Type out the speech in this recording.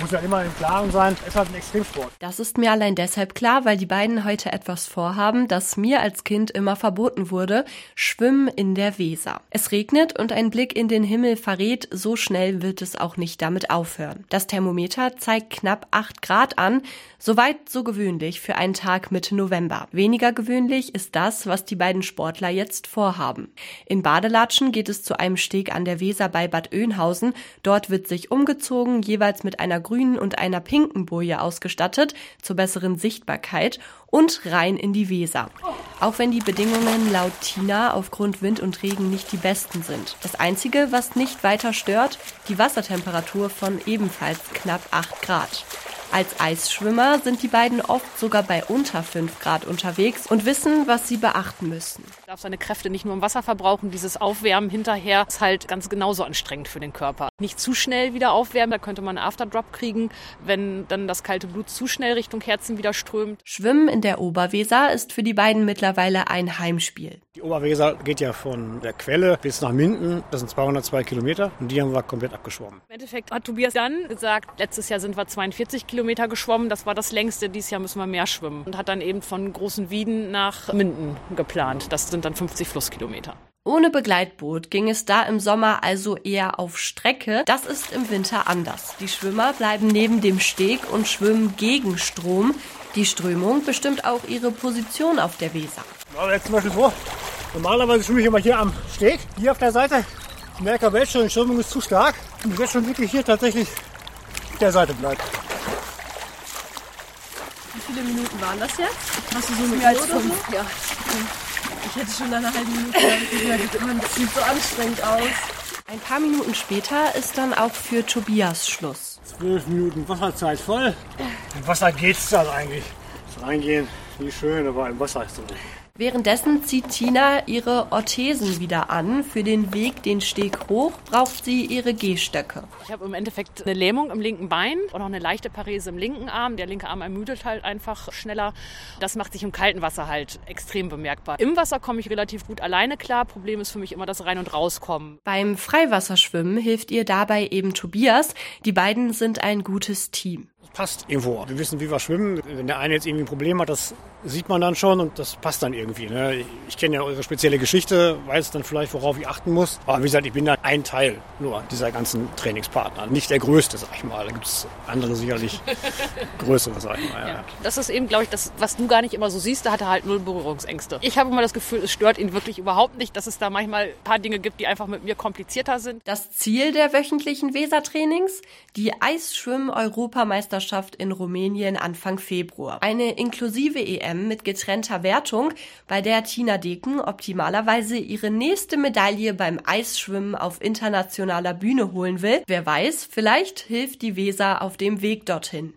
Muss ja immer im Klaren sein, es ist halt ein Extremsport. Das ist mir allein deshalb klar, weil die beiden heute etwas vorhaben, das mir als Kind immer verboten wurde, Schwimmen in der Weser. Es regnet und ein Blick in den Himmel verrät, so schnell wird es auch nicht damit aufhören. Das Thermometer zeigt knapp 8 Grad an, soweit so gewöhnlich für einen Tag Mitte November. Weniger gewöhnlich ist das, was die beiden Sportler jetzt vorhaben. In Badelatschen geht es zu einem Steg an der Weser bei Bad Oeynhausen. Dort wird sich umgezogen, jeweils mit einer grünen und einer pinken Boje ausgestattet, zur besseren Sichtbarkeit und rein in die Weser. Auch wenn die Bedingungen laut Tina aufgrund Wind und Regen nicht die besten sind. Das Einzige, was nicht weiter stört, die Wassertemperatur von ebenfalls knapp 8 Grad. Als Eisschwimmer sind die beiden oft sogar bei unter 5 Grad unterwegs und wissen, was sie beachten müssen. Darf seine Kräfte nicht nur im Wasser verbrauchen. Dieses Aufwärmen hinterher ist halt ganz genauso anstrengend für den Körper. Nicht zu schnell wieder aufwärmen, da könnte man einen Afterdrop kriegen, wenn dann das kalte Blut zu schnell Richtung Herzen wieder strömt. Schwimmen in der Oberweser ist für die beiden mittlerweile ein Heimspiel. Die Oberweser geht ja von der Quelle bis nach Minden. Das sind 202 Kilometer und die haben wir komplett abgeschwommen. Im Endeffekt hat Tobias dann gesagt, letztes Jahr sind wir 42 Kilometer geschwommen. Das war das längste. Dieses Jahr müssen wir mehr schwimmen. Und hat dann eben von Großen Wieden nach Minden geplant. Das sind dann 50 Flusskilometer. Ohne Begleitboot ging es da im Sommer also eher auf Strecke. Das ist im Winter anders. Die Schwimmer bleiben neben dem Steg und schwimmen gegen Strom. Die Strömung bestimmt auch ihre Position auf der Weser. Aber jetzt zum Beispiel so. Normalerweise schwimme ich immer hier am Steg, hier auf der Seite. Ich merke aber jetzt schon, die Strömung ist zu stark. Und ich jetzt schon wirklich hier tatsächlich auf der Seite bleibt. Wie viele Minuten waren das jetzt? Hast du so Mehr als fünf. Ja. Ich hätte schon nach einer halben Minute gesagt, man sieht so anstrengend aus. Ein paar Minuten später ist dann auch für Tobias Schluss. Zwölf Minuten Wasserzeit voll. Im Wasser geht's dann eigentlich. Das Reingehen, nicht schön, aber im Wasser ist es nicht. Währenddessen zieht Tina ihre Orthesen wieder an. Für den Weg den Steg hoch braucht sie ihre Gehstöcke. Ich habe im Endeffekt eine Lähmung im linken Bein und auch eine leichte Parese im linken Arm. Der linke Arm ermüdet halt einfach schneller. Das macht sich im kalten Wasser halt extrem bemerkbar. Im Wasser komme ich relativ gut alleine klar. Problem ist für mich immer das Rein- und Rauskommen. Beim Freiwasserschwimmen hilft ihr dabei eben Tobias. Die beiden sind ein gutes Team. Passt irgendwo. Wir wissen, wie wir schwimmen. Wenn der eine jetzt irgendwie ein Problem hat, das sieht man dann schon und das passt dann irgendwie. Ne? Ich kenne ja eure spezielle Geschichte, weiß dann vielleicht, worauf ich achten muss. Aber wie gesagt, ich bin da ein Teil nur dieser ganzen Trainingspartner. Nicht der größte, sag ich mal. Da gibt es andere sicherlich größere, sag ich mal. Ja. Das ist eben, glaube ich, das, was du gar nicht immer so siehst. Da hat er halt null Berührungsängste. Ich habe immer das Gefühl, es stört ihn wirklich überhaupt nicht, dass es da manchmal ein paar Dinge gibt, die einfach mit mir komplizierter sind. Das Ziel der wöchentlichen Wesertrainings? Die Eisschwimmen-Europameisterschaft in Rumänien Anfang Februar. Eine inklusive EM mit getrennter Wertung, bei der Tina Deken optimalerweise ihre nächste Medaille beim Eisschwimmen auf internationaler Bühne holen will. Wer weiß, vielleicht hilft die Weser auf dem Weg dorthin.